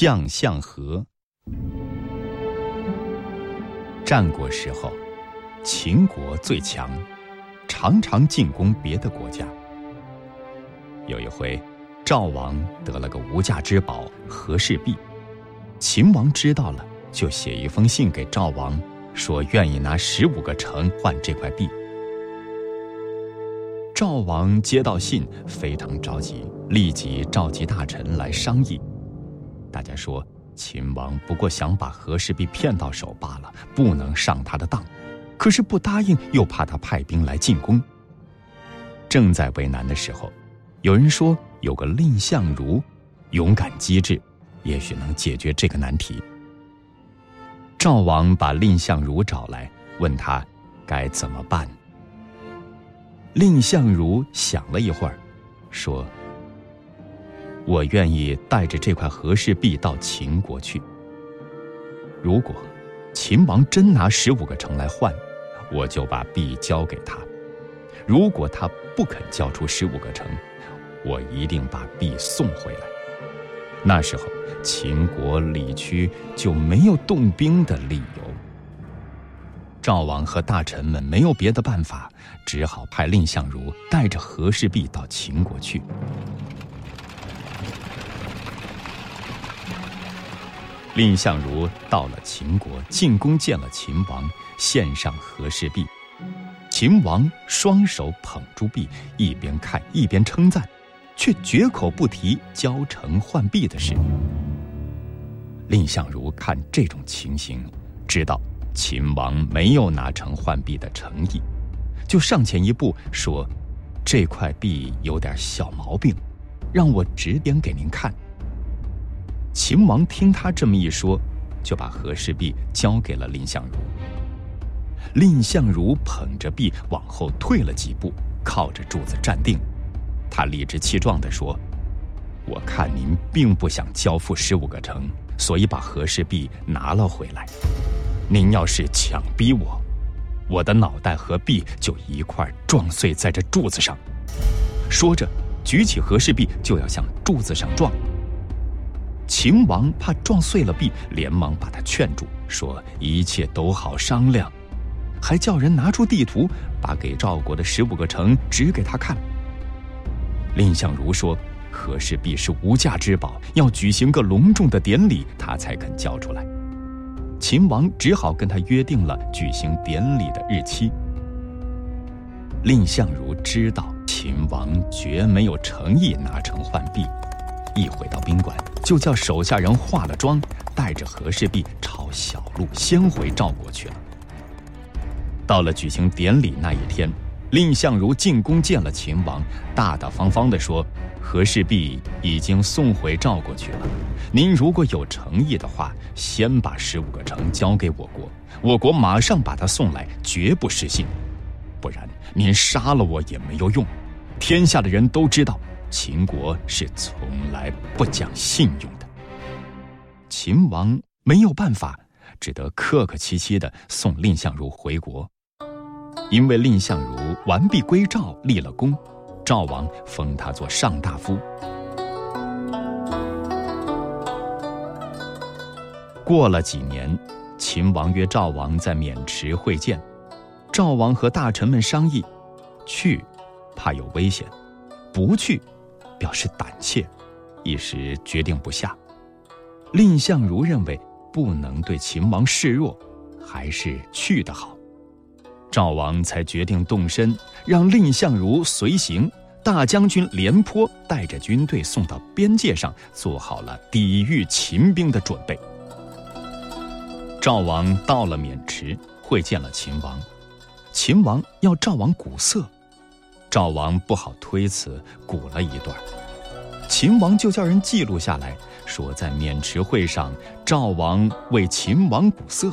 将相和。战国时候，秦国最强，常常进攻别的国家。有一回，赵王得了个无价之宝和氏璧，秦王知道了，就写一封信给赵王，说愿意拿十五个城换这块璧。赵王接到信，非常着急，立即召集大臣来商议。大家说，秦王不过想把和氏璧骗到手罢了，不能上他的当。可是不答应，又怕他派兵来进攻。正在为难的时候，有人说有个蔺相如，勇敢机智，也许能解决这个难题。赵王把蔺相如找来，问他该怎么办。蔺相如想了一会儿，说：“我愿意带着这块和氏璧到秦国去。如果秦王真拿十五个城来换，我就把璧交给他；如果他不肯交出十五个城，我一定把璧送回来。那时候，秦国李屈就没有动兵的理由。”赵王和大臣们没有别的办法，只好派蔺相如带着和氏璧到秦国去。蔺相如到了秦国，进宫见了秦王，献上和氏璧。秦王双手捧住璧，一边看一边称赞，却绝口不提交城换璧的事。蔺相如看这种情形，知道。秦王没有拿成换璧的诚意，就上前一步说：“这块璧有点小毛病，让我指点给您看。”秦王听他这么一说，就把和氏璧交给了蔺相如。蔺相如捧着璧往后退了几步，靠着柱子站定，他理直气壮地说：“我看您并不想交付十五个城，所以把和氏璧拿了回来。”您要是强逼我，我的脑袋和璧就一块撞碎在这柱子上。说着，举起和氏璧就要向柱子上撞。秦王怕撞碎了璧，连忙把他劝住，说一切都好商量，还叫人拿出地图，把给赵国的十五个城指给他看。蔺相如说，和氏璧是无价之宝，要举行个隆重的典礼，他才肯交出来。秦王只好跟他约定了举行典礼的日期。蔺相如知道秦王绝没有诚意拿城换璧，一回到宾馆，就叫手下人化了妆，带着和氏璧朝小路先回赵国去了。到了举行典礼那一天，蔺相如进宫见了秦王，大大方方地说。和氏璧已经送回赵国去了。您如果有诚意的话，先把十五个城交给我国，我国马上把它送来，绝不失信。不然，您杀了我也没有用。天下的人都知道，秦国是从来不讲信用的。秦王没有办法，只得客客气气的送蔺相如回国。因为蔺相如完璧归赵，立了功。赵王封他做上大夫。过了几年，秦王约赵王在渑池会见。赵王和大臣们商议，去怕有危险，不去表示胆怯，一时决定不下。蔺相如认为不能对秦王示弱，还是去的好。赵王才决定动身，让蔺相如随行。大将军廉颇带着军队送到边界上，做好了抵御秦兵的准备。赵王到了渑池，会见了秦王。秦王要赵王鼓瑟，赵王不好推辞，鼓了一段。秦王就叫人记录下来，说在渑池会上，赵王为秦王鼓瑟。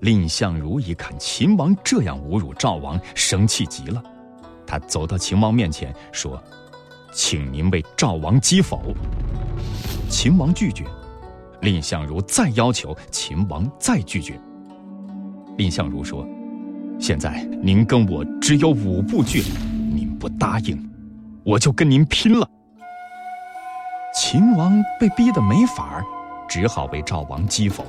蔺相如一看秦王这样侮辱赵王，生气极了。他走到秦王面前说：“请您为赵王击否。”秦王拒绝。蔺相如再要求，秦王再拒绝。蔺相如说：“现在您跟我只有五步距离，您不答应，我就跟您拼了。”秦王被逼得没法儿，只好为赵王击否。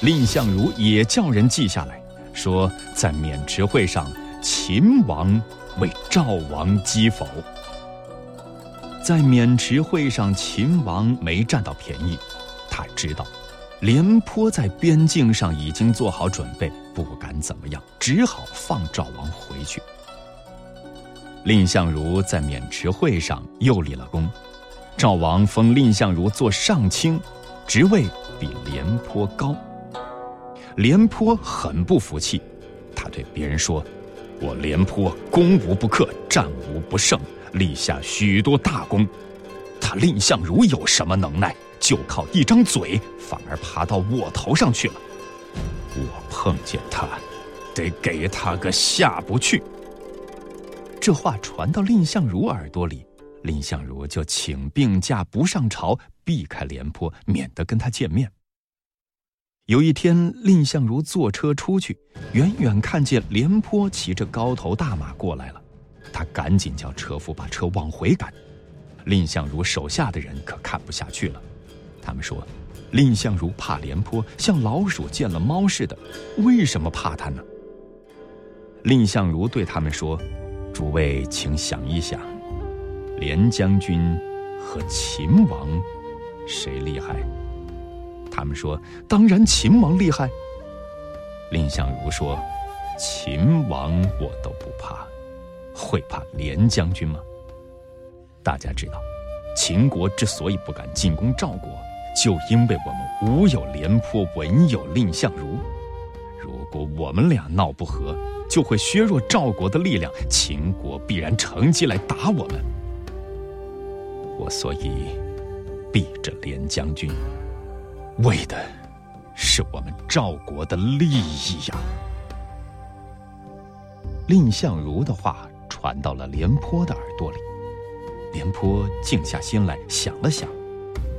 蔺相如也叫人记下来，说在渑池会上，秦王为赵王击否。在渑池会上，秦王没占到便宜，他知道廉颇在边境上已经做好准备，不敢怎么样，只好放赵王回去。蔺相如在渑池会上又立了功，赵王封蔺相如做上卿，职位比廉颇高。廉颇很不服气，他对别人说：“我廉颇攻无不克，战无不胜，立下许多大功。他蔺相如有什么能耐？就靠一张嘴，反而爬到我头上去了。我碰见他，得给他个下不去。”这话传到蔺相如耳朵里，蔺相如就请病假不上朝，避开廉颇，免得跟他见面。有一天，蔺相如坐车出去，远远看见廉颇骑着高头大马过来了，他赶紧叫车夫把车往回赶。蔺相如手下的人可看不下去了，他们说：“蔺相如怕廉颇，像老鼠见了猫似的，为什么怕他呢？”蔺相如对他们说。诸位，请想一想，廉将军和秦王谁厉害？他们说：“当然秦王厉害。”蔺相如说：“秦王我都不怕，会怕廉将军吗？”大家知道，秦国之所以不敢进攻赵国，就因为我们武有廉颇，文有蔺相如。如果我们俩闹不和，就会削弱赵国的力量，秦国必然乘机来打我们。我所以避着廉将军，为的是我们赵国的利益呀。蔺相如的话传到了廉颇的耳朵里，廉颇静下心来想了想，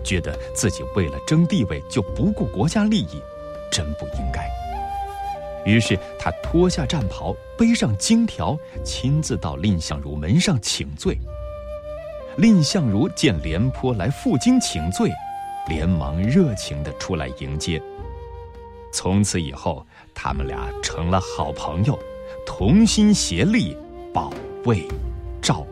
觉得自己为了争地位就不顾国家利益，真不应该。于是他脱下战袍，背上荆条，亲自到蔺相如门上请罪。蔺相如见廉颇来负荆请罪，连忙热情地出来迎接。从此以后，他们俩成了好朋友，同心协力保卫赵。